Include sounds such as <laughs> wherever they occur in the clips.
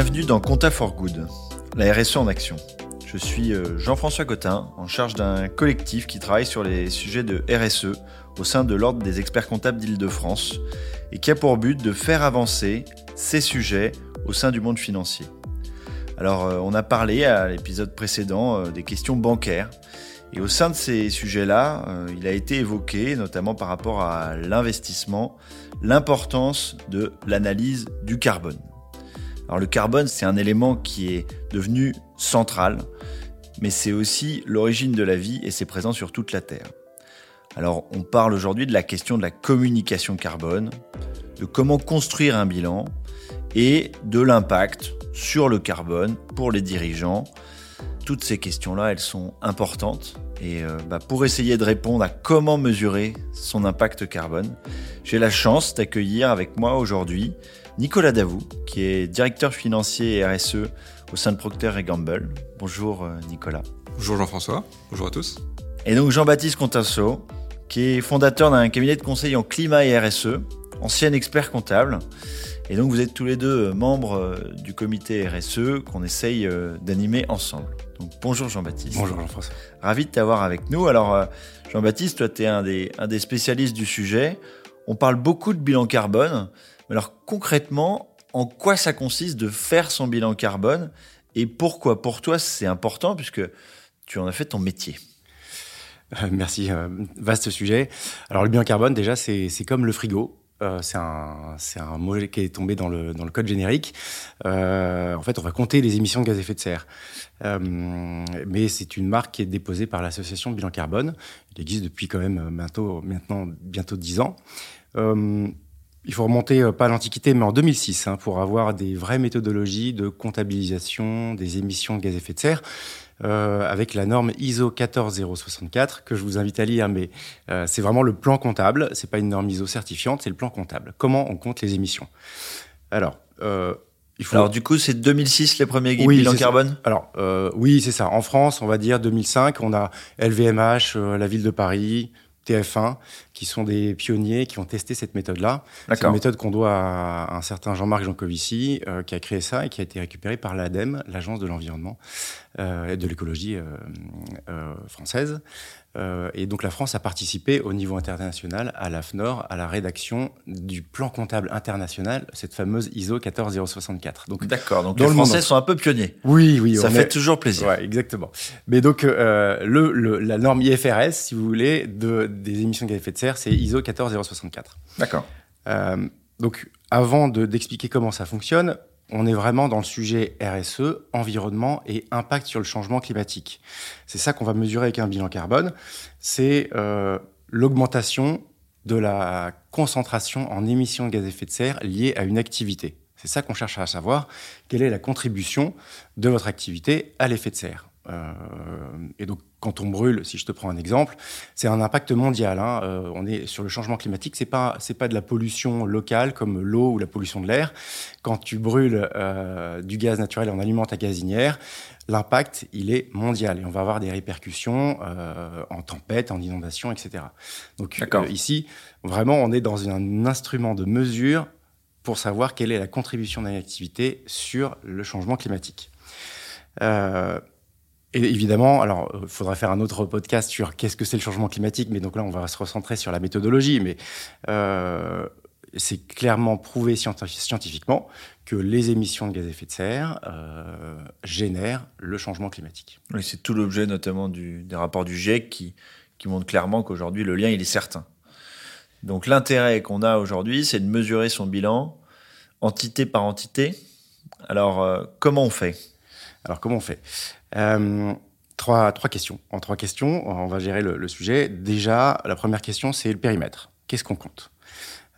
Bienvenue dans Compta for Good, la RSE en action. Je suis euh, Jean-François Cotin, en charge d'un collectif qui travaille sur les sujets de RSE au sein de l'Ordre des experts comptables d'Île-de-France et qui a pour but de faire avancer ces sujets au sein du monde financier. Alors, euh, on a parlé à l'épisode précédent euh, des questions bancaires. Et au sein de ces sujets-là, il a été évoqué, notamment par rapport à l'investissement, l'importance de l'analyse du carbone. Alors le carbone, c'est un élément qui est devenu central, mais c'est aussi l'origine de la vie et c'est présent sur toute la Terre. Alors on parle aujourd'hui de la question de la communication carbone, de comment construire un bilan et de l'impact sur le carbone pour les dirigeants. Toutes ces questions-là, elles sont importantes. Et euh, bah, pour essayer de répondre à comment mesurer son impact carbone, j'ai la chance d'accueillir avec moi aujourd'hui Nicolas Davou, qui est directeur financier et RSE au sein de Procter Gamble. Bonjour euh, Nicolas. Bonjour Jean-François, bonjour à tous. Et donc Jean-Baptiste Contasso, qui est fondateur d'un cabinet de conseil en climat et RSE, ancien expert comptable. Et donc vous êtes tous les deux euh, membres du comité RSE qu'on essaye d'animer ensemble. Donc bonjour Jean-Baptiste. Bonjour Jean-François. Ravi de t'avoir avec nous. Alors Jean-Baptiste, toi tu es un des, un des spécialistes du sujet. On parle beaucoup de bilan carbone. Alors concrètement, en quoi ça consiste de faire son bilan carbone et pourquoi pour toi c'est important puisque tu en as fait ton métier? Euh, Merci, euh, vaste sujet. Alors le bilan carbone déjà c'est comme le frigo. Euh, c'est un, mot qui est tombé dans le, code générique. en fait, on va compter les émissions de gaz à effet de serre. mais c'est une marque qui est déposée par l'association Bilan Carbone. Il existe depuis quand même bientôt, maintenant bientôt 10 ans il faut remonter euh, pas à l'Antiquité, mais en 2006, hein, pour avoir des vraies méthodologies de comptabilisation des émissions de gaz à effet de serre. Euh, avec la norme ISO 14064 que je vous invite à lire, mais euh, c'est vraiment le plan comptable. C'est pas une norme ISO certifiante, c'est le plan comptable. Comment on compte les émissions Alors, il faut... Alors du coup, c'est 2006 les premiers guides bilan carbone? Alors oui, c'est ça. En France, on va dire 2005, on a LVMH, la ville de Paris, TF1, qui sont des pionniers qui ont testé cette méthode-là. C'est une méthode qu'on doit à un certain Jean-Marc Jancovici, euh, qui a créé ça et qui a été récupéré par l'ADEME, l'Agence de l'environnement euh, et de l'écologie euh, française. Euh, et donc la France a participé au niveau international à l'AFNOR, à la rédaction du plan comptable international, cette fameuse ISO 14064. Donc, D'accord, donc les Français sont un peu pionniers. Oui, oui. Ça fait toujours plaisir. Ouais, exactement. Mais donc euh, le, la norme IFRS, si vous voulez, de, des émissions de gaz à effet de serre, c'est ISO 14064. D'accord. Euh, donc avant d'expliquer comment ça fonctionne, on est vraiment dans le sujet RSE, environnement et impact sur le changement climatique. C'est ça qu'on va mesurer avec un bilan carbone. C'est euh, l'augmentation de la concentration en émissions de gaz à effet de serre liées à une activité. C'est ça qu'on cherche à savoir. Quelle est la contribution de votre activité à l'effet de serre? Euh, et donc, quand on brûle, si je te prends un exemple, c'est un impact mondial. Hein. Euh, on est sur le changement climatique. C'est pas c'est pas de la pollution locale comme l'eau ou la pollution de l'air. Quand tu brûles euh, du gaz naturel en alimente ta gazinière, l'impact il est mondial et on va avoir des répercussions en tempête, en inondation, etc. Donc ici, vraiment, on est dans un instrument de mesure pour savoir quelle est la contribution d'une activité sur le changement climatique. Euh, et évidemment, alors, il euh, faudra faire un autre podcast sur qu'est-ce que c'est le changement climatique, mais donc là, on va se recentrer sur la méthodologie. Mais euh, c'est clairement prouvé scientifiquement que les émissions de gaz à effet de serre euh, génèrent le changement climatique. Oui, c'est tout l'objet notamment du, des rapports du GIEC qui, qui montrent clairement qu'aujourd'hui, le lien, il est certain. Donc l'intérêt qu'on a aujourd'hui, c'est de mesurer son bilan entité par entité. Alors, euh, comment on fait? Alors, comment on fait? Euh, trois, trois questions. En trois questions, on va gérer le, sujet. Déjà, la première question, c'est le périmètre. Qu'est-ce qu'on compte?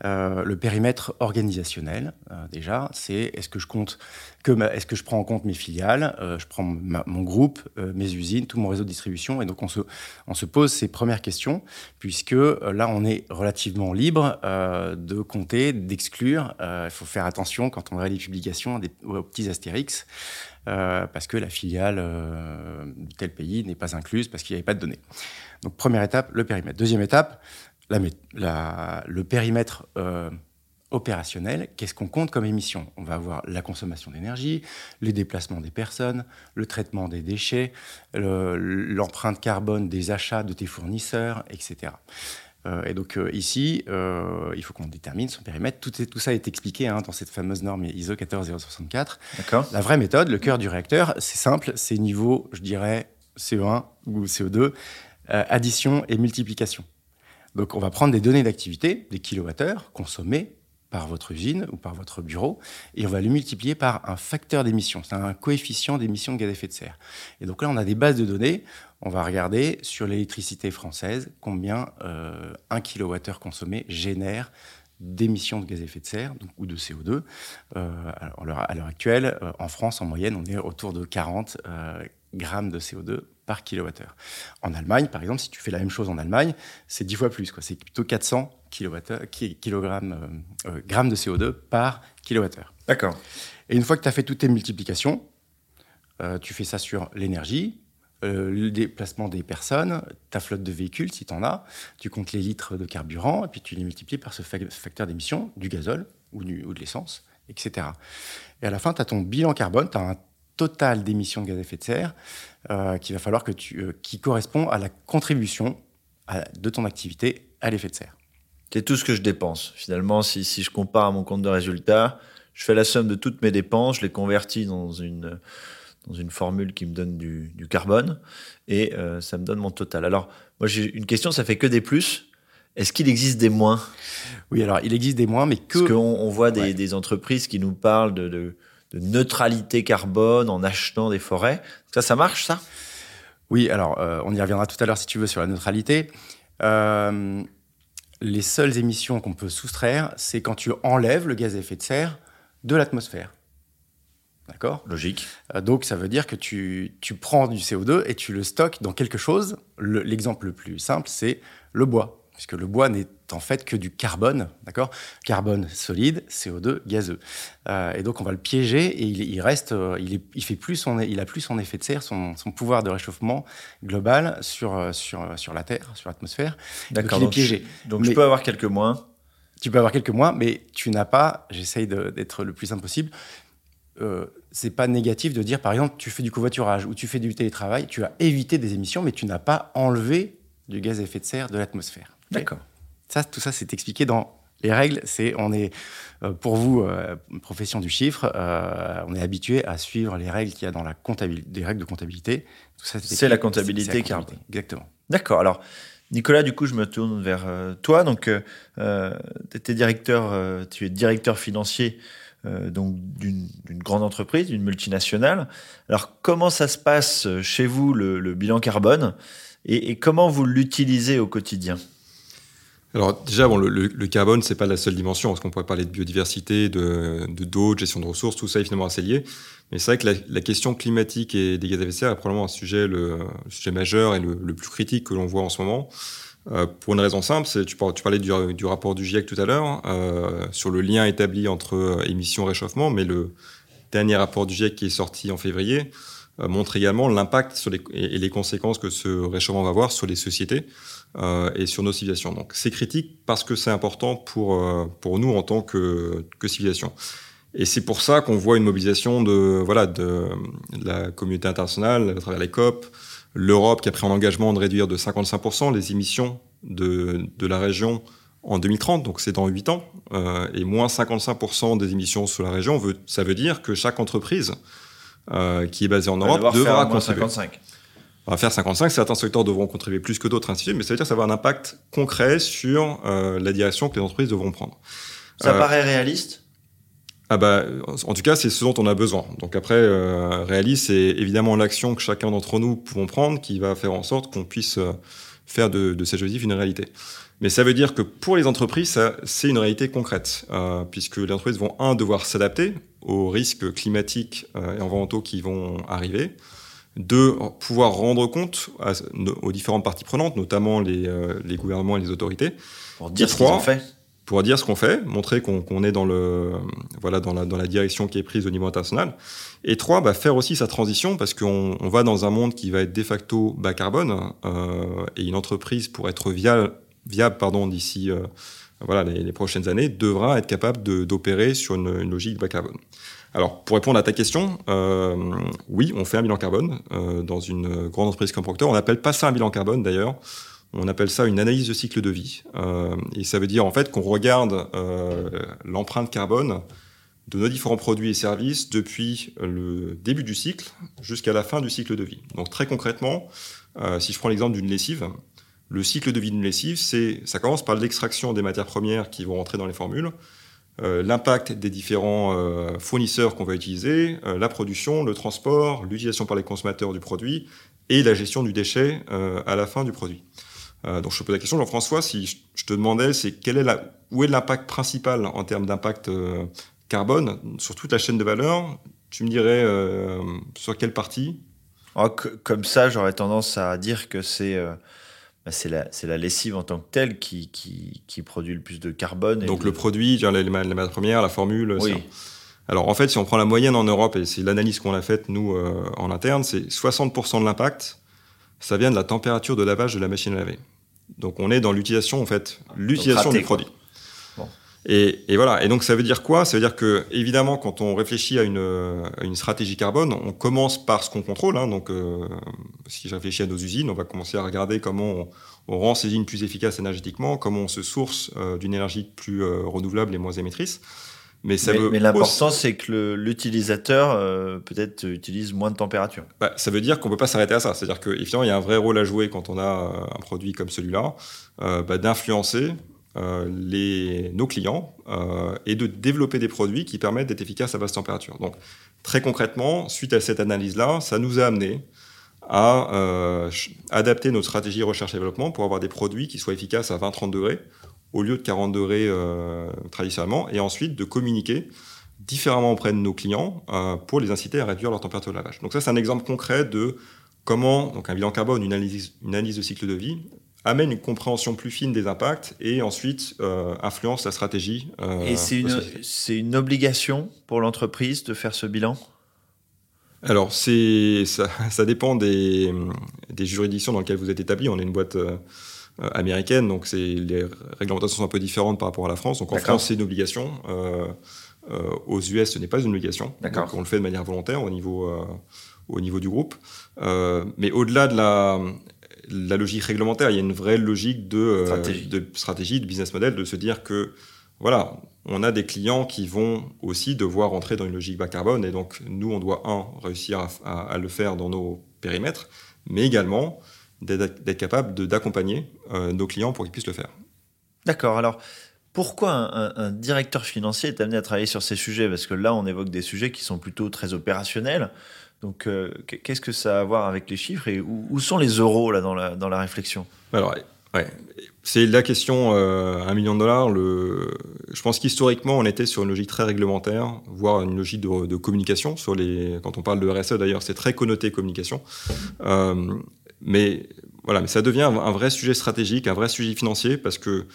Euh, le périmètre organisationnel, euh, déjà, c'est est-ce que je compte est-ce que je prends en compte mes filiales, je prends mon groupe, mes usines, tout mon réseau de distribution, et donc on se, pose ces premières questions, puisque là on est relativement libre de compter, d'exclure. Il faut faire attention quand on réalise des publications aux petits astérix. Euh, parce que la filiale euh, de tel pays n'est pas incluse parce qu'il n'y avait pas de données. Donc première étape, le périmètre. Deuxième étape, la, le périmètre euh, opérationnel, qu'est-ce qu'on compte comme émission? On va avoir la consommation d'énergie, les déplacements des personnes, le traitement des déchets, l'empreinte carbone des achats de tes fournisseurs, etc. Euh, et donc euh, ici, euh, il faut qu'on détermine son périmètre. Tout, tout ça est expliqué hein, dans cette fameuse norme ISO 14064. D'accord. La vraie méthode, le cœur du réacteur, c'est simple, c'est niveau, je dirais, CO1 ou CO2, addition et multiplication. Donc on va prendre des données d'activité, des kilowattheures consommés par votre usine ou par votre bureau, et on va le multiplier par un facteur d'émission, c'est un coefficient d'émission de gaz à effet de serre. Et donc là, on a des bases de données, on va regarder sur l'électricité française combien euh, un kilowattheure consommé génère d'émissions de gaz à effet de serre ou de CO2. Euh, à l'heure actuelle, euh, en France, en moyenne, on est autour de 40 grammes de CO2 par kilowattheure. En Allemagne, par exemple, si tu fais la même chose en Allemagne, c'est 10 fois plus. C'est plutôt 400 kilogrammes, euh, euh, grammes de CO2 par kilowattheure. D'accord. Et une fois que tu as fait toutes tes multiplications, euh, tu fais ça sur l'énergie, le déplacement des personnes, ta flotte de véhicules, si tu en as, tu comptes les litres de carburant, et puis tu les multiplies par ce facteur d'émission du gazole ou, ou de l'essence, etc. Et à la fin, tu as ton bilan carbone, tu as un total d'émissions de gaz à effet de serre euh, qu'il va falloir que tu, euh, qui correspond à la contribution de ton activité à l'effet de serre. C'est tout ce que je dépense. Finalement, si, si, je compare à mon compte de résultat, je fais la somme de toutes mes dépenses, je les convertis dans une, dans une formule qui me donne du, du carbone et euh, ça me donne mon total. Alors, moi, j'ai une question, ça fait que des plus. Est-ce qu'il existe des moins? Oui, alors il existe des moins, mais que. Parce qu'on on voit des, des, entreprises qui nous parlent de, de de neutralité carbone en achetant des forêts. Ça, ça marche, ça? Oui, alors euh, on y reviendra tout à l'heure si tu veux sur la neutralité. Euh, les seules émissions qu'on peut soustraire, c'est quand tu enlèves le gaz à effet de serre de l'atmosphère. D'accord? Logique. Euh, donc ça veut dire que tu, tu, prends du CO2 et tu le stockes dans quelque chose. L'exemple le, plus simple, c'est le bois puisque le bois n'est en fait que du carbone, d'accord? Carbone solide, CO2 gazeux. Euh, et donc on va le piéger et il, reste, euh, il, il, fait plus son, il a plus son effet de serre, son, pouvoir de réchauffement global sur, euh, sur, sur la Terre, sur l'atmosphère. D'accord. Donc il est piégé. Donc je peux avoir quelques moins. Tu peux avoir quelques moins, mais tu n'as pas. J'essaye d'être le plus simple possible. Euh, c'est pas négatif de dire, par exemple, tu fais du covoiturage ou tu fais du télétravail, tu as évité des émissions, mais tu n'as pas enlevé du gaz à effet de serre de l'atmosphère. D'accord. Ça, tout ça, c'est expliqué dans les règles. C'est, on est, euh, pour vous, euh, profession du chiffre, euh, on est habitué à suivre les règles qu'il y a dans la comptabilité, des règles de comptabilité. c'est la comptabilité carbone. Exactement. D'accord. Alors, Nicolas, du coup, je me tourne vers toi. Donc, euh, tu directeur, tu es directeur financier donc d'une grande entreprise, d'une multinationale. Alors, comment ça se passe chez vous le, bilan carbone? Et, et comment vous l'utilisez au quotidien? Alors déjà, bon, le, le, carbone, c'est pas la seule dimension, parce qu'on pourrait parler de biodiversité, de, de d'eau, de gestion de ressources, tout ça est finalement assez lié. Mais c'est vrai que la, la, question climatique et des gaz à effet de serre est probablement un sujet, le, sujet majeur et le, le, plus critique que l'on voit en ce moment. Euh, pour une raison simple, tu, tu parlais du, du, rapport du GIEC tout à l'heure euh, sur le lien établi entre euh, émissions et réchauffement, mais le dernier rapport du GIEC qui est sorti en février euh, montre également l'impact et, les conséquences que ce réchauffement va avoir sur les sociétés euh, et sur nos civilisations. Donc c'est critique parce que c'est important pour, euh, pour nous en tant que, que civilisation. Et c'est pour ça qu'on voit une mobilisation de, voilà, de, la communauté internationale à travers les COP, l'Europe qui a pris en engagement de réduire de 55% les émissions de, de la région en 2030, donc c'est dans 8 ans, euh, et moins 55% des émissions sur la région, veut, ça veut dire que chaque entreprise qui est basée en Europe devra contribuer. 55 on va faire 55, certains secteurs devront contribuer plus que d'autres, ainsi de suite, mais ça veut dire que ça va avoir un impact concret sur euh, la direction que les entreprises devront prendre. Ça euh, paraît réaliste? Ah bah, en tout cas, c'est ce dont on a besoin. Donc après, euh, réaliste, c'est évidemment l'action que chacun d'entre nous pouvons prendre qui va faire en sorte qu'on puisse faire de, de ces objectifs une réalité. Mais ça veut dire que pour les entreprises, c'est une réalité concrète, euh, puisque les entreprises vont, un, devoir s'adapter aux risques climatiques euh, et environnementaux qui vont arriver, de pouvoir rendre compte aux différentes parties prenantes, notamment les, euh, les gouvernements et les autorités. Pour dire ce qu'on fait. Pour dire ce qu'on fait, montrer qu'on est dans, le, voilà, dans, la, dans la direction qui est prise au niveau international. Et trois, bah, faire aussi sa transition, parce qu'on on va dans un monde qui va être de facto bas carbone, euh, et une entreprise, pour être viable, viable pardon, d'ici voilà, les, prochaines années, devra être capable d'opérer sur une, logique bas carbone. Alors, pour répondre à ta question, oui, on fait un bilan carbone dans une grande entreprise comme Procter. On n'appelle pas ça un bilan carbone d'ailleurs. On appelle ça une analyse de cycle de vie. et ça veut dire en fait qu'on regarde l'empreinte carbone de nos différents produits et services depuis le début du cycle jusqu'à la fin du cycle de vie. Donc très concrètement, euh, si je prends l'exemple d'une lessive, le cycle de vie d'une lessive, c'est, ça commence par l'extraction des matières premières qui vont rentrer dans les formules, euh, l'impact des différents euh, fournisseurs qu'on va utiliser, la production, le transport, l'utilisation par les consommateurs du produit et la gestion du déchet à la fin du produit. donc je te pose la question, Jean-François, si je te demandais, c'est quel est où est l'impact principal en termes d'impact carbone sur toute la chaîne de valeur, tu me dirais euh, sur quelle partie? Oh, Comme ça, j'aurais tendance à dire que c'est bah, la, la, lessive en tant que telle qui, qui, produit le plus de carbone. Donc le produit, les, matières premières, la formule. Oui. Alors en fait, si on prend la moyenne en Europe, et c'est l'analyse qu'on a faite nous euh, en interne, c'est 60% de l'impact, ça vient de la température de lavage de la machine à laver. Donc on est dans l'utilisation en fait, l'utilisation du produit. Et, et, voilà. Et donc, ça veut dire quoi? Ça veut dire que, évidemment, quand on réfléchit à une, à une stratégie carbone, on commence par ce qu'on contrôle. Hein. Donc, euh, si je réfléchis à nos usines, on va commencer à regarder comment on, on rend ces usines plus efficaces énergétiquement, comment on se source euh, d'une énergie plus euh, renouvelable et moins émettrice. Mais, ça mais, mais l'important, c'est que l'utilisateur euh, peut-être utilise moins de température. Bah, ça veut dire qu'on peut pas s'arrêter à ça. C'est-à-dire qu'évidemment, il y a un vrai rôle à jouer quand on a un produit comme celui-là, bah, d'influencer les, nos clients euh, et de développer des produits qui permettent d'être efficaces à basse température. Donc, très concrètement, suite à cette analyse-là, ça nous a amené à euh, adapter notre stratégie recherche et développement pour avoir des produits qui soient efficaces à 20-30 degrés au lieu de 40 degrés traditionnellement, et ensuite de communiquer différemment auprès de nos clients pour les inciter à réduire leur température de lavage. Donc ça, c'est un exemple concret de comment donc un bilan carbone, une analyse de cycle de vie amène une compréhension plus fine des impacts et ensuite euh, influence la stratégie. Euh, et c'est une, c'est une obligation pour l'entreprise de faire ce bilan? Alors, c'est, ça, ça, dépend des, des, juridictions dans lesquelles vous êtes établi. On est une boîte euh, américaine, donc c'est, les réglementations sont un peu différentes par rapport à la France. Donc en France, c'est une obligation. aux US, ce n'est pas une obligation. Donc on le fait de manière volontaire au niveau, au niveau du groupe. mais au-delà de la la logique réglementaire, il y a une vraie logique de euh, stratégie. de stratégie, de business model, de se dire que voilà, on a des clients qui vont aussi devoir entrer dans une logique bas carbone, et donc nous, on doit un réussir à, le faire dans nos périmètres, mais également d'être capable d'accompagner euh, nos clients pour qu'ils puissent le faire. D'accord. Alors, pourquoi un, un, directeur financier est amené à travailler sur ces sujets? Parce que là, on évoque des sujets qui sont plutôt très opérationnels. Donc, euh, qu'est-ce que ça a à voir avec les chiffres et où, sont les euros là dans la, réflexion? Alors, c'est la question euh, un million de dollars. Je pense qu'historiquement, on était sur une logique très réglementaire, voire une logique de, communication. Sur les, quand on parle de RSE, d'ailleurs, c'est très connoté communication. Euh, mais voilà, mais ça devient un vrai sujet stratégique, un vrai sujet financier, parce que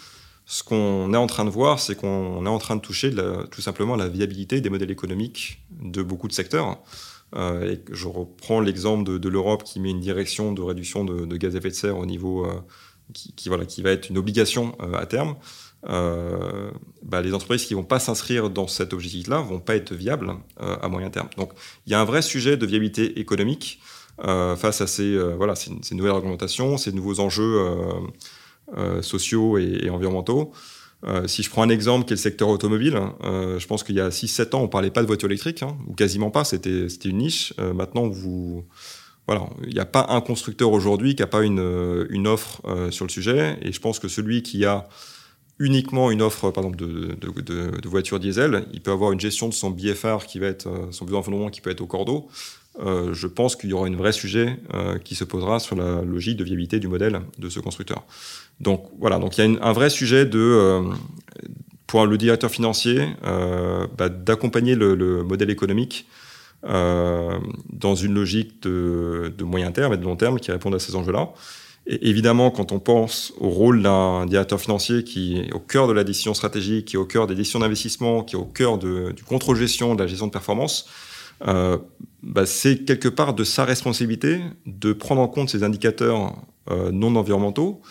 ce qu'on est en train de voir, c'est qu'on est en train de toucher tout simplement la viabilité des modèles économiques de beaucoup de secteurs. Euh, et je reprends l'exemple de, l'Europe qui met une direction de réduction de, gaz à effet de serre au niveau euh, qui, voilà, qui va être une obligation euh, à terme. Bah, les entreprises qui ne vont pas s'inscrire dans cet objectif-là vont pas être viables à moyen terme. Donc il y a un vrai sujet de viabilité économique face à ces, voilà, ces, nouvelles réglementations, ces nouveaux enjeux sociaux et environnementaux. Euh, si je prends un exemple qui est le secteur automobile, euh, je pense qu'il y a 6-7 ans, on ne parlait pas de voiture électrique, hein, ou quasiment pas, c'était une niche. Euh, maintenant, voilà, il n'y a pas un constructeur aujourd'hui qui n'a pas une, offre sur le sujet, et je pense que celui qui a uniquement une offre, par exemple, de, de, de, de voiture diesel, il peut avoir une gestion de son BFR qui va être, son besoin de qui peut être au cordeau. Je pense qu'il y aura un vrai sujet qui se posera sur la logique de viabilité du modèle de ce constructeur. Donc voilà, donc il y a un vrai sujet de, euh, pour le directeur financier bah, d'accompagner le, le, modèle économique dans une logique de, moyen terme et de long terme qui répondent à ces enjeux-là. Et évidemment, quand on pense au rôle d'un directeur financier qui est au cœur de la décision stratégique, qui est au cœur des décisions d'investissement, qui est au cœur du contrôle-gestion, de la gestion de performance, euh, bah, c'est quelque part de sa responsabilité de prendre en compte ces indicateurs euh, non environnementaux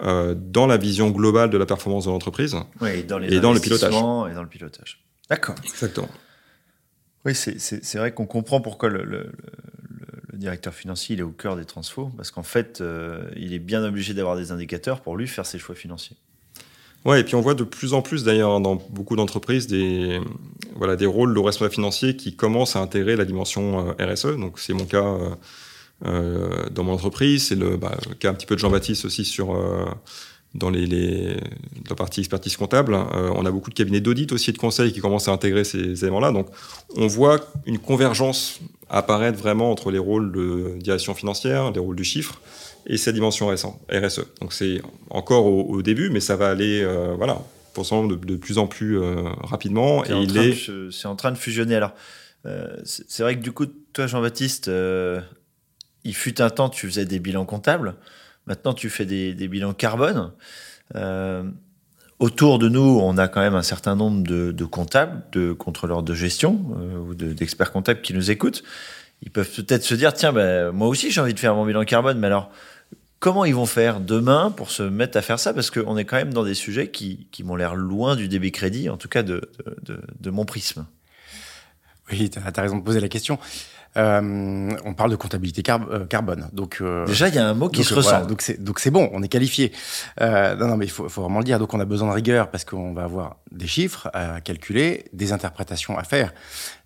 dans la vision globale de la performance de l'entreprise et dans, les et dans le pilotage. Et dans le pilotage. D'accord. Exactement. Oui, c'est vrai qu'on comprend pourquoi le, le, le, directeur financier il est au cœur des transfos, parce qu'en fait, euh, il est bien obligé d'avoir des indicateurs pour lui faire ses choix financiers. Ouais, et puis on voit de plus en plus d'ailleurs dans beaucoup d'entreprises des, voilà, des rôles de responsable financier qui commencent à intégrer la dimension euh, RSE. Donc c'est mon cas euh, euh, dans mon entreprise, c'est le, bah, le, cas un petit peu de Jean-Baptiste aussi sur euh, dans les, les, la partie expertise comptable. Euh, on a beaucoup de cabinets d'audit aussi et de conseils qui commencent à intégrer ces éléments-là. Donc on voit une convergence apparaître vraiment entre les rôles de direction financière, les rôles du chiffre et cette dimension RSE. Donc c'est encore au, au, début, mais ça va aller, voilà, pour de, de, plus en plus rapidement. Et il est, c'est en train de fusionner. Alors, c'est vrai que du coup, toi, Jean-Baptiste, il fut un temps, tu faisais des bilans comptables. Maintenant, tu fais des, bilans carbone. Euh, autour de nous, on a quand même un certain nombre de, comptables, de contrôleurs de gestion ou d'experts comptables qui nous écoutent. Ils peuvent peut-être se dire, tiens, ben, moi aussi j'ai envie de faire mon bilan carbone, mais alors comment ils vont faire demain pour se mettre à faire ça? Parce qu'on est quand même dans des sujets qui, qui m'ont l'air loin du débit crédit, en tout cas de, de mon prisme. Oui, tu as, raison de poser la question. Euh, on parle de comptabilité car euh, carbone. Donc euh, déjà il y a un mot qui donc, se ressent. donc c'est donc c'est bon, on est qualifié. Euh, non non mais il faut, faut, vraiment le dire. Donc on a besoin de rigueur parce qu'on va avoir des chiffres à calculer, des interprétations à faire,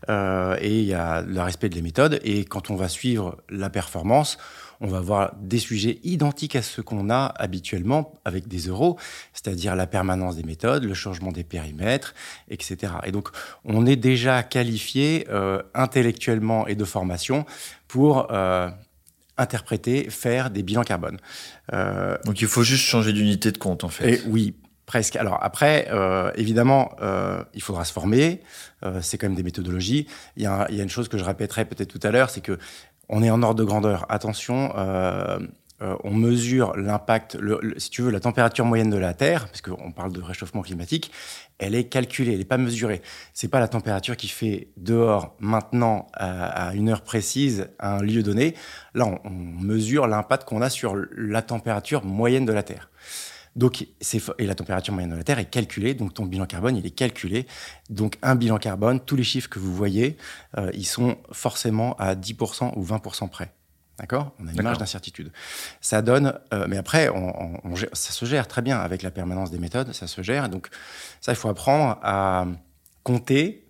euh, et il y a le respect de les méthodes. Et quand on va suivre la performance, on va avoir des sujets identiques à ceux qu'on a habituellement avec des euros, c'est-à-dire la permanence des méthodes, le changement des périmètres, etc. Et donc, on est déjà qualifié euh, intellectuellement et de formation pour euh, interpréter, faire des bilans carbone. Euh, donc, il faut juste changer d'unité de compte, en fait. Et oui, Presque. Alors après, euh, évidemment, euh, il faudra se former. Euh, c'est quand même des méthodologies. Il y, a, il y a une chose que je répéterai peut-être tout à l'heure, c'est que on est en ordre de grandeur. Attention, euh, euh, on mesure l'impact, si tu veux, la température moyenne de la Terre, parce qu'on parle de réchauffement climatique, elle est calculée, elle n'est pas mesurée. C'est pas la température qui fait dehors maintenant à, à, une heure précise à un lieu donné. Là, on, on mesure l'impact qu'on a sur la température moyenne de la Terre. Donc, et la température moyenne de la Terre est calculée, donc ton bilan carbone, il est calculé. Donc, un bilan carbone, tous les chiffres que vous voyez, euh, ils sont forcément à 10% ou 20% près. D'accord? On a une marge d'incertitude. Ça donne, euh, mais après, on, on, on, ça se gère très bien avec la permanence des méthodes, ça se gère. Donc, ça, il faut apprendre à compter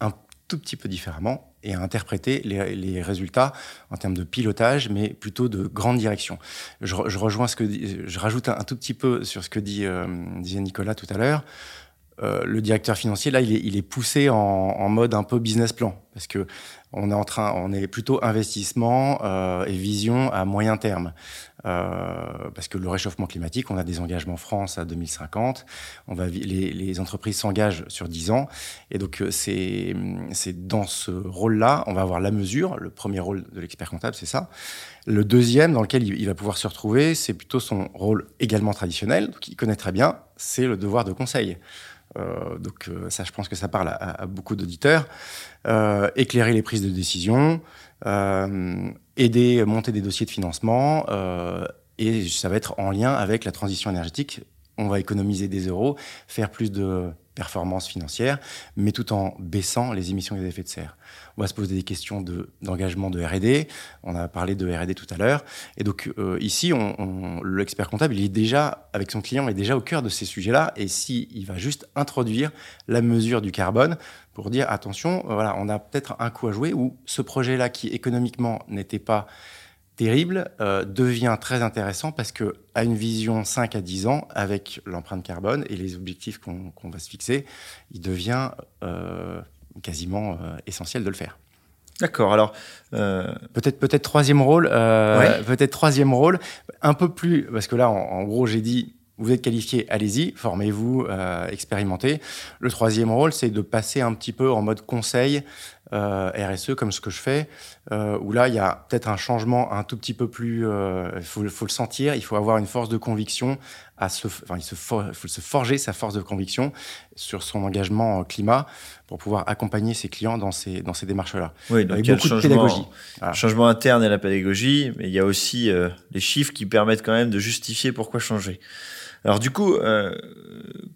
un tout petit peu différemment et à interpréter les, résultats en termes de pilotage, mais plutôt de grande direction. Je, rejoins ce que je rajoute un, tout petit peu sur ce que dit, euh, disait Nicolas tout à l'heure. Euh, le directeur financier là, il est, poussé en, en, mode un peu business plan parce que on est en train, on est plutôt investissement euh, et vision à moyen terme. Euh, parce que le réchauffement climatique, on a des engagements France à 2050, on va, les, entreprises s'engagent sur 10 ans, et donc euh, c'est dans ce rôle-là, on va avoir la mesure, le premier rôle de l'expert comptable, c'est ça. Le deuxième, dans lequel il, il va pouvoir se retrouver, c'est plutôt son rôle également traditionnel, qu'il connaît très bien, c'est le devoir de conseil. Euh, donc euh, ça, je pense que ça parle à, beaucoup d'auditeurs. Euh, éclairer les prises de décision, aider, monter des dossiers de financement, et ça va être en lien avec la transition énergétique. On va économiser des euros, faire plus de performances financières, mais tout en baissant les émissions des effets de serre. On va se poser des questions d'engagement de, R&D. On a parlé de R&D tout à l'heure. Et donc euh, ici, on, l'expert comptable, il est déjà avec son client, il est déjà au cœur de ces sujets-là. Et si il va juste introduire la mesure du carbone pour dire attention, voilà, on a peut-être un coup à jouer où ce projet-là qui économiquement n'était pas terrible euh, devient très intéressant parce que à une vision 5 à 10 ans avec l'empreinte carbone et les objectifs qu'on qu va se fixer, il devient euh, quasiment euh, essentiel de le faire. D'accord. Alors euh... peut-être peut-être troisième rôle, euh, ouais. peut-être troisième rôle, un peu plus parce que là en, en gros j'ai dit vous êtes qualifié, allez-y, formez-vous, euh, expérimentez. Le troisième rôle, c'est de passer un petit peu en mode conseil RSE comme ce que je fais, où là, il y a peut-être un changement un tout petit peu plus... Il faut, faut, le sentir, il faut avoir une force de conviction, à se, enfin, il, se faut se forger sa force de conviction sur son engagement climat pour pouvoir accompagner ses clients dans ces, dans ces démarches-là. Oui, donc il y a beaucoup de pédagogie. Voilà. changement interne et la pédagogie, mais il y a aussi les chiffres qui permettent quand même de justifier pourquoi changer. Alors du coup, euh,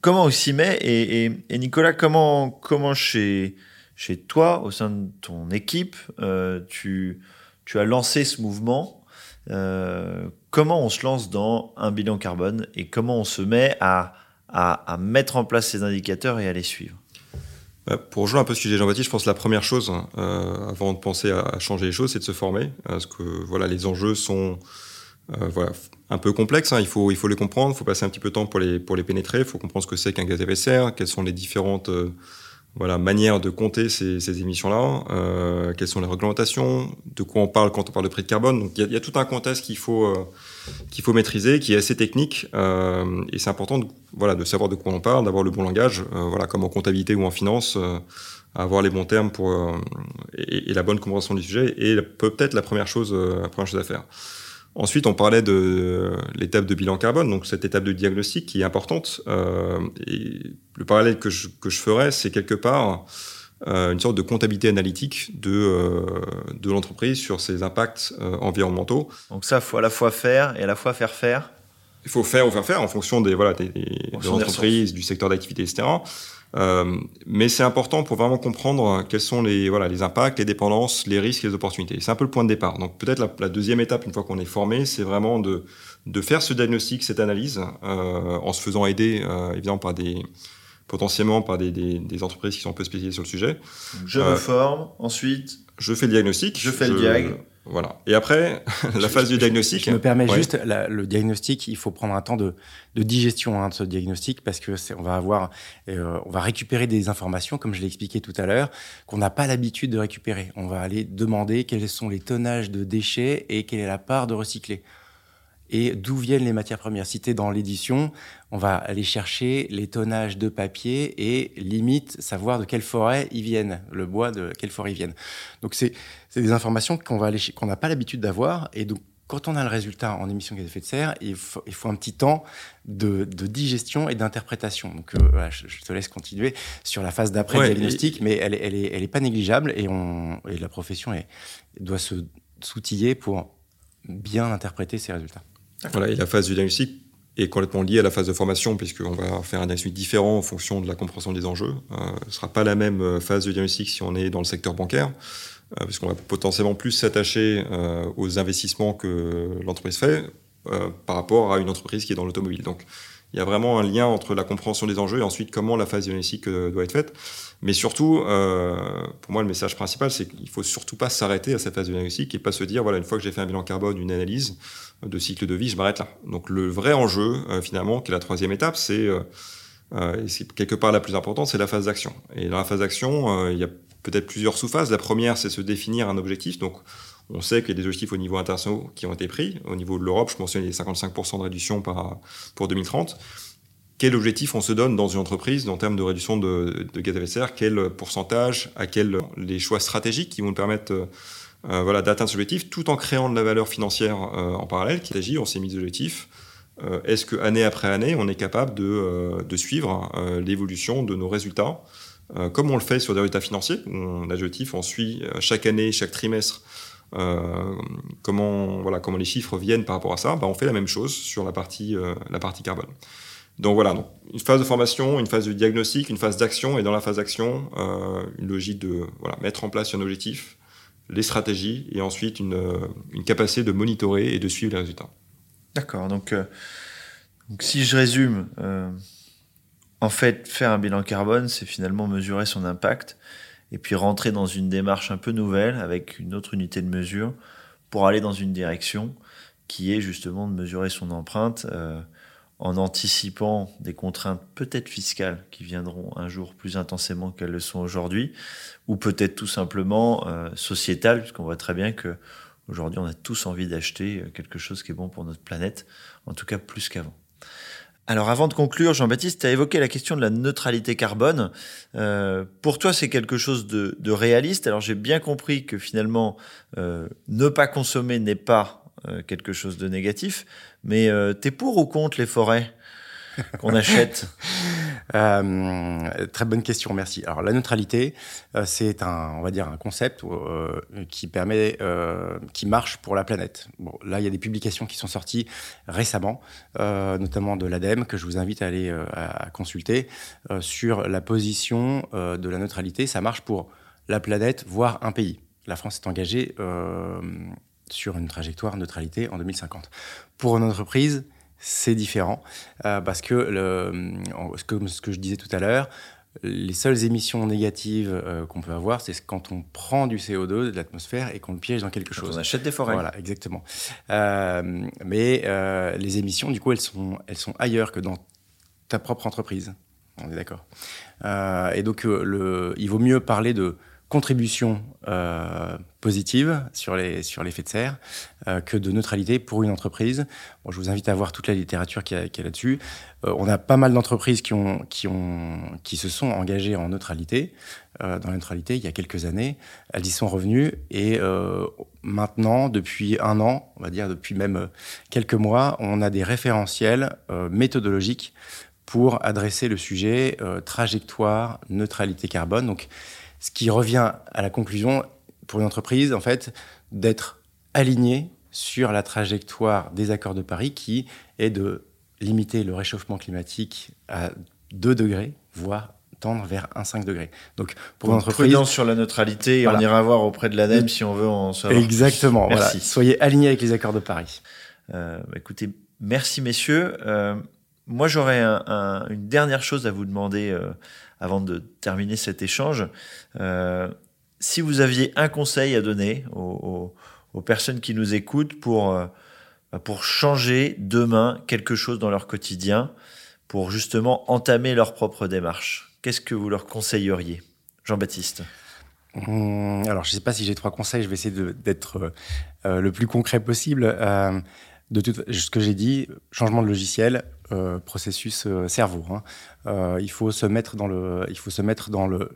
comment on s'y met et, Nicolas, comment, comment chez, chez toi, au sein de ton équipe, euh, tu, tu as lancé ce mouvement euh, Comment on se lance dans un bilan carbone et comment on se met à, à, mettre en place ces indicateurs et à les suivre? Bah, pour rejoindre un peu ce que disait Jean-Baptiste, je pense que la première chose, euh, avant de penser à changer les choses, c'est de se former. Parce que voilà, les enjeux sont voilà, un peu complexe. Hein. Il, faut, il faut les comprendre, il faut passer un petit peu de temps pour les, pour les pénétrer. Il faut comprendre ce que c'est qu'un gaz à effet de serre, quelles sont les différentes euh, voilà, manières de compter ces, ces émissions-là, euh, quelles sont les réglementations, de quoi on parle quand on parle de prix de carbone. Donc il y, y, a tout un contexte qu'il faut, euh, qu'il faut maîtriser, qui est assez technique. Euh, et c'est important de, voilà, de savoir de quoi on parle, d'avoir le bon langage, voilà, comme en comptabilité ou en finance avoir les bons termes pour et, et, la bonne compréhension du sujet et peut-être la première chose, la première chose à faire. Ensuite, on parlait de l'étape de bilan carbone, donc cette étape de diagnostic qui est importante. Euh, et le parallèle que je, que je ferais, c'est quelque part euh, une sorte de comptabilité analytique de, euh, de l'entreprise sur ses impacts environnementaux. Donc ça, il faut à la fois faire et à la fois faire faire. Il faut faire ou faire faire en fonction des voilà des, des, de l'entreprise, du secteur d'activité, etc. Euh, mais c'est important pour vraiment comprendre quels sont les, voilà, les impacts, les dépendances, les risques, les opportunités. C'est un peu le point de départ. Donc peut-être la, la, deuxième étape, une fois qu'on est formé, c'est vraiment de, de faire ce diagnostic, cette analyse, euh, en se faisant aider euh, évidemment par des potentiellement par des, des, des, entreprises qui sont un peu spécialisées sur le sujet. Je me forme, ensuite. Je fais le diagnostic. Je fais je, le diag. Voilà. Et après, <laughs> la phase je, du diagnostic. Je me permets ouais. juste, la, le diagnostic, il faut prendre un temps de, de digestion hein, de ce diagnostic parce que on va avoir, euh, on va récupérer des informations, comme je l'ai expliqué tout à l'heure, qu'on n'a pas l'habitude de récupérer. On va aller demander quels sont les tonnages de déchets et quelle est la part de recyclé et d'où viennent les matières premières. Cité dans l'édition, on va aller chercher les tonnages de papier et limite savoir de quelle forêt ils viennent, le bois de quelle forêt ils viennent. Donc c'est des informations qu'on qu'on n'a pas l'habitude d'avoir et donc quand on a le résultat en émissions de gaz à effet de serre, il faut, il faut un petit temps de, de digestion et d'interprétation. Donc, euh, voilà, je, je, te laisse continuer sur la phase d'après ouais, diagnostic, et... mais elle, elle, est, elle est pas négligeable et, on, et la profession est, doit se s'outiller pour bien interpréter ces résultats. Voilà, et la phase du diagnostic est complètement liée à la phase de formation, puisqu'on va faire un diagnostic différent en fonction de la compréhension des enjeux. Euh, ce ne sera pas la même euh, phase de diagnostic si on est dans le secteur bancaire, euh, puisqu'on va potentiellement plus s'attacher euh, aux investissements que l'entreprise fait euh, par rapport à une entreprise qui est dans l'automobile. Donc, il y a vraiment un lien entre la compréhension des enjeux et ensuite comment la phase diagnostique euh, doit être faite. Mais surtout, euh, pour moi, le message principal, c'est qu'il faut surtout pas s'arrêter à cette phase de diagnostic et pas se dire, voilà, une fois que j'ai fait un bilan carbone, une analyse de cycle de vie, je m'arrête là. Donc le vrai enjeu, euh, finalement, qui est la troisième étape, c'est euh, euh, quelque part la plus importante, c'est la phase d'action. Et dans la phase d'action, il y a peut-être plusieurs sous-phases. La première, c'est se définir un objectif. Donc on sait qu'il y a des objectifs au niveau international qui ont été pris. Au niveau de l'Europe, je mentionne les 55% de réduction pour 2030 quel objectif on se donne dans une entreprise en termes de réduction de, gaz à effet de serre, quel pourcentage, à quel les choix stratégiques qui vont nous permettre euh, voilà, d'atteindre cet objectif, tout en créant de la valeur financière euh, en parallèle. Qui s'agit, on s'est mis des objectifs. Euh, Est-ce que année après année, on est capable de, euh, suivre euh, l'évolution de nos résultats, euh, comme on le fait sur des résultats financiers On a l'objectif, on suit chaque année, chaque trimestre. comment les chiffres viennent par rapport à ça, bah, on fait la même chose sur la partie carbone. Donc voilà, donc une phase de formation, une phase de diagnostic, une phase d'action, et dans la phase d'action, euh, une logique de voilà, mettre en place un objectif, les stratégies, et ensuite une, une capacité de monitorer et de suivre les résultats. D'accord, donc, euh, si je résume, euh, en fait, faire un bilan carbone, c'est finalement mesurer son impact, et puis rentrer dans une démarche un peu nouvelle, avec une autre unité de mesure, pour aller dans une direction qui est justement de mesurer son empreinte. Euh, en anticipant des contraintes peut-être fiscales qui viendront un jour plus intensément qu'elles le sont aujourd'hui, ou peut-être tout simplement euh, sociétales, puisqu'on voit très bien que aujourd'hui on a tous envie d'acheter quelque chose qui est bon pour notre planète, en tout cas plus qu'avant. Alors avant de conclure, Jean-Baptiste, tu as évoqué la question de la neutralité carbone. Euh, pour toi, c'est quelque chose de, réaliste. Alors j'ai bien compris que finalement, euh, ne pas consommer n'est pas euh, quelque chose de négatif, mais tu es pour ou contre les forêts <laughs> qu'on achète? Euh, Très bonne question, merci. Alors la neutralité, euh, c'est un, on va dire, un concept euh, qui permet, qui marche pour la planète. Bon, là, il y a des publications qui sont sorties récemment, notamment de l'ADEME, que je vous invite à aller à consulter, sur la position de la neutralité. Ça marche pour la planète, voire un pays. La France est engagée sur une trajectoire neutralité en 2050. Pour une entreprise, c'est différent euh, parce que, le, comme ce que je disais tout à l'heure, les seules émissions négatives euh, qu'on peut avoir, c'est quand on prend du CO2 de l'atmosphère et qu'on le piège dans quelque chose. On achète des forêts. Voilà, exactement. Euh, mais les émissions, du coup, elles sont, elles sont ailleurs que dans ta propre entreprise. On est d'accord. et donc, le, il vaut mieux parler de contribution euh, positive sur les sur l'effet de serre euh, que de neutralité pour une entreprise. Bon, je vous invite à voir toute la littérature qui est là-dessus. Euh, on a pas mal d'entreprises qui ont qui ont qui se sont engagées en neutralité. dans la neutralité, il y a quelques années, elles y sont revenues et maintenant, depuis un an, on va dire depuis même quelques mois, on a des référentiels méthodologiques pour adresser le sujet trajectoire neutralité carbone. Donc ce qui revient à la conclusion pour une entreprise, en fait, d'être aligné sur la trajectoire des accords de Paris qui est de limiter le réchauffement climatique à 2 degrés, voire tendre vers 1,5 degré. Donc, pour une entreprise. Prudence sur la neutralité et on ira voir auprès de l'ADEME si on veut en savoir. Exactement. Merci. Soyez alignés avec les accords de Paris. Euh, écoutez, merci messieurs. Euh, moi, j'aurais une dernière chose à vous demander euh, avant de terminer cet échange. Euh, si vous aviez un conseil à donner aux, personnes qui nous écoutent pour, euh, pour changer demain quelque chose dans leur quotidien, pour justement entamer leur propre démarche, qu'est-ce que vous leur conseilleriez? Jean-Baptiste hum, alors, je ne sais pas si j'ai trois conseils. Je vais essayer d'être euh, le plus concret possible. de tout ce que j'ai dit, changement de logiciel, euh, processus euh, cerveau. Hein. Euh, il faut se mettre dans le, il faut se mettre dans le,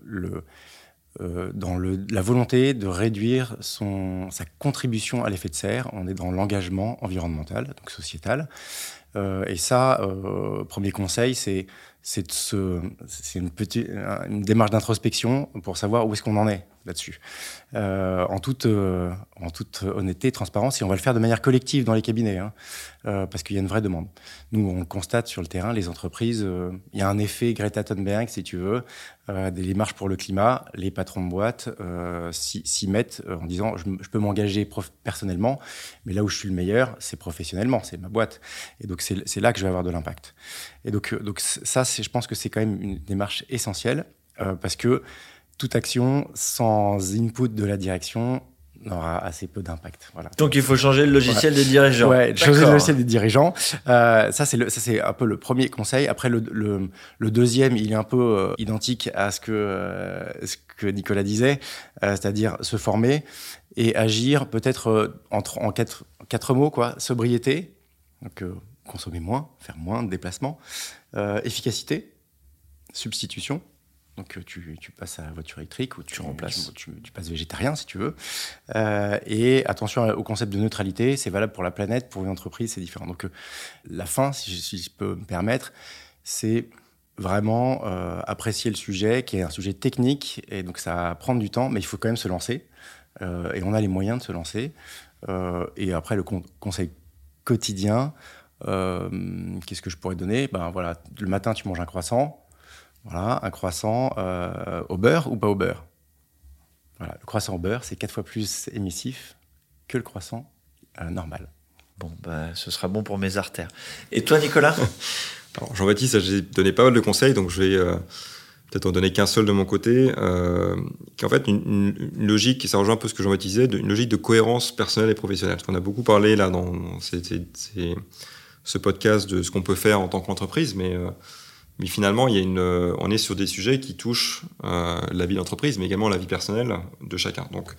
dans le, la volonté de réduire son, sa contribution à l'effet de serre. On est dans l'engagement environnemental, donc sociétal. et ça, premier conseil, c'est c'est une, petite, une démarche d'introspection pour savoir où est-ce qu'on en est là-dessus. Euh, en, toute, euh, en toute honnêteté et transparence, et on va le faire de manière collective dans les cabinets, hein, euh, parce qu'il y a une vraie demande. Nous, on constate sur le terrain, les entreprises, il y a un effet Greta Thunberg, si tu veux, des marches pour le climat, les patrons de boîtes s'y mettent en disant, je, peux m'engager personnellement, mais là où je suis le meilleur, c'est professionnellement, c'est ma boîte. Et donc, c'est là que je vais avoir de l'impact. Et donc ça, je pense que c'est quand même une démarche essentielle, parce que toute action sans input de la direction n'aura assez peu d'impact. Voilà. Donc il faut changer le logiciel des dirigeants. Ouais, changer le logiciel des dirigeants. Euh, ça c'est ça c'est un peu le premier conseil. Après le, le, deuxième, il est un peu euh, identique à ce que euh, ce que Nicolas disait, c'est-à-dire se former et agir peut-être en, en quatre, quatre mots quoi. Sobriété, donc consommer moins, faire moins de déplacements, efficacité, substitution donc euh, tu, tu, passes à la voiture électrique ou tu, remplaces. Tu, passes végétarien si tu veux. Euh, et attention au concept de neutralité, c'est valable pour la planète, pour une entreprise, c'est différent. Donc euh, la fin, si je, peux me permettre, c'est vraiment apprécier le sujet, qui est un sujet technique, et donc ça va prendre du temps, mais il faut quand même se lancer. et on a les moyens de se lancer. et après, le conseil quotidien, qu'est-ce que je pourrais donner? Ben voilà, le matin, tu manges un croissant voilà, un croissant euh, au beurre ou pas au beurre? Voilà, le croissant au beurre, c'est quatre fois plus émissif que le croissant euh, normal. Bon, bah, ce sera bon pour mes artères. Et toi, Nicolas? <laughs> Jean-Baptiste, j'ai donné pas mal de conseils, donc je vais euh, peut-être en donner qu'un seul de mon côté, qui est en fait une, logique, et ça rejoint un peu ce que Jean-Baptiste disait, une logique de cohérence personnelle et professionnelle. Parce qu'on a beaucoup parlé là dans, ce podcast de ce qu'on peut faire en tant qu'entreprise, mais mais finalement, il y a une, euh, on est sur des sujets qui touchent euh, la vie d'entreprise, mais également la vie personnelle de chacun. Donc,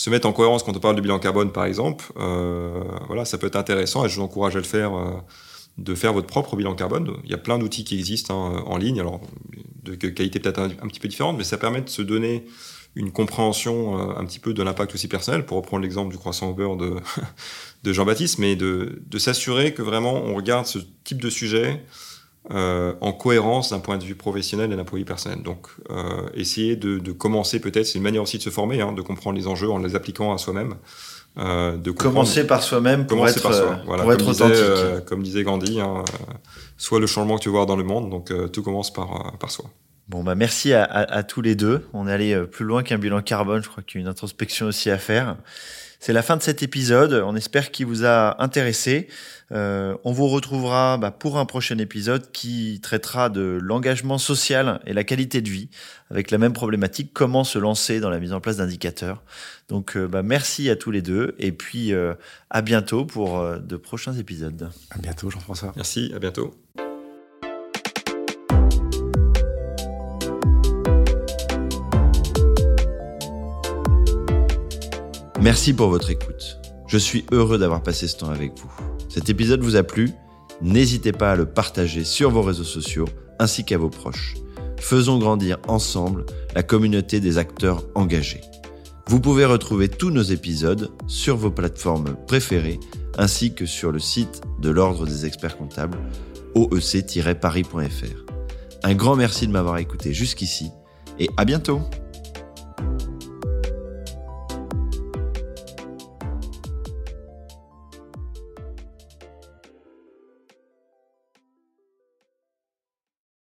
se mettre en cohérence quand on parle de bilan carbone, par exemple, euh, voilà, ça peut être intéressant et je vous encourage à le faire euh, de faire votre propre bilan carbone. Il y a plein d'outils qui existent hein, en ligne, alors de qualité peut-être un, petit peu différente, mais ça permet de se donner une compréhension euh, un petit peu de l'impact aussi personnel, pour reprendre l'exemple du croissant au beurre de, <laughs> de Jean-Baptiste, mais de, de s'assurer que vraiment on regarde ce type de sujet euh, en cohérence d'un point de vue professionnel et d'un point de vue personnel. Donc, euh, essayer de, de commencer peut-être, c'est une manière aussi de se former, hein, de comprendre les enjeux en les appliquant à soi-même. Euh, de commencer par soi-même pour être, par soi. Voilà, pour être comme authentique. Disait, comme disait Gandhi, hein, soit le changement que tu veux voir dans le monde, donc tout commence par, par soi. Bon, bah merci à, à, à, tous les deux. On est allé plus loin qu'un bilan carbone. Je crois qu'il y a une introspection aussi à faire. C'est la fin de cet épisode. On espère qu'il vous a intéressé. Euh, on vous retrouvera bah, pour un prochain épisode qui traitera de l'engagement social et la qualité de vie, avec la même problématique, comment se lancer dans la mise en place d'indicateurs. Donc euh, bah, merci à tous les deux et puis euh, à bientôt pour euh, de prochains épisodes. À bientôt Jean-François. Merci, à bientôt. Merci pour votre écoute. Je suis heureux d'avoir passé ce temps avec vous. Cet épisode vous a plu? N'hésitez pas à le partager sur vos réseaux sociaux ainsi qu'à vos proches. Faisons grandir ensemble la communauté des acteurs engagés. Vous pouvez retrouver tous nos épisodes sur vos plateformes préférées ainsi que sur le site de l'Ordre des experts comptables oec-paris.fr. Un grand merci de m'avoir écouté jusqu'ici et à bientôt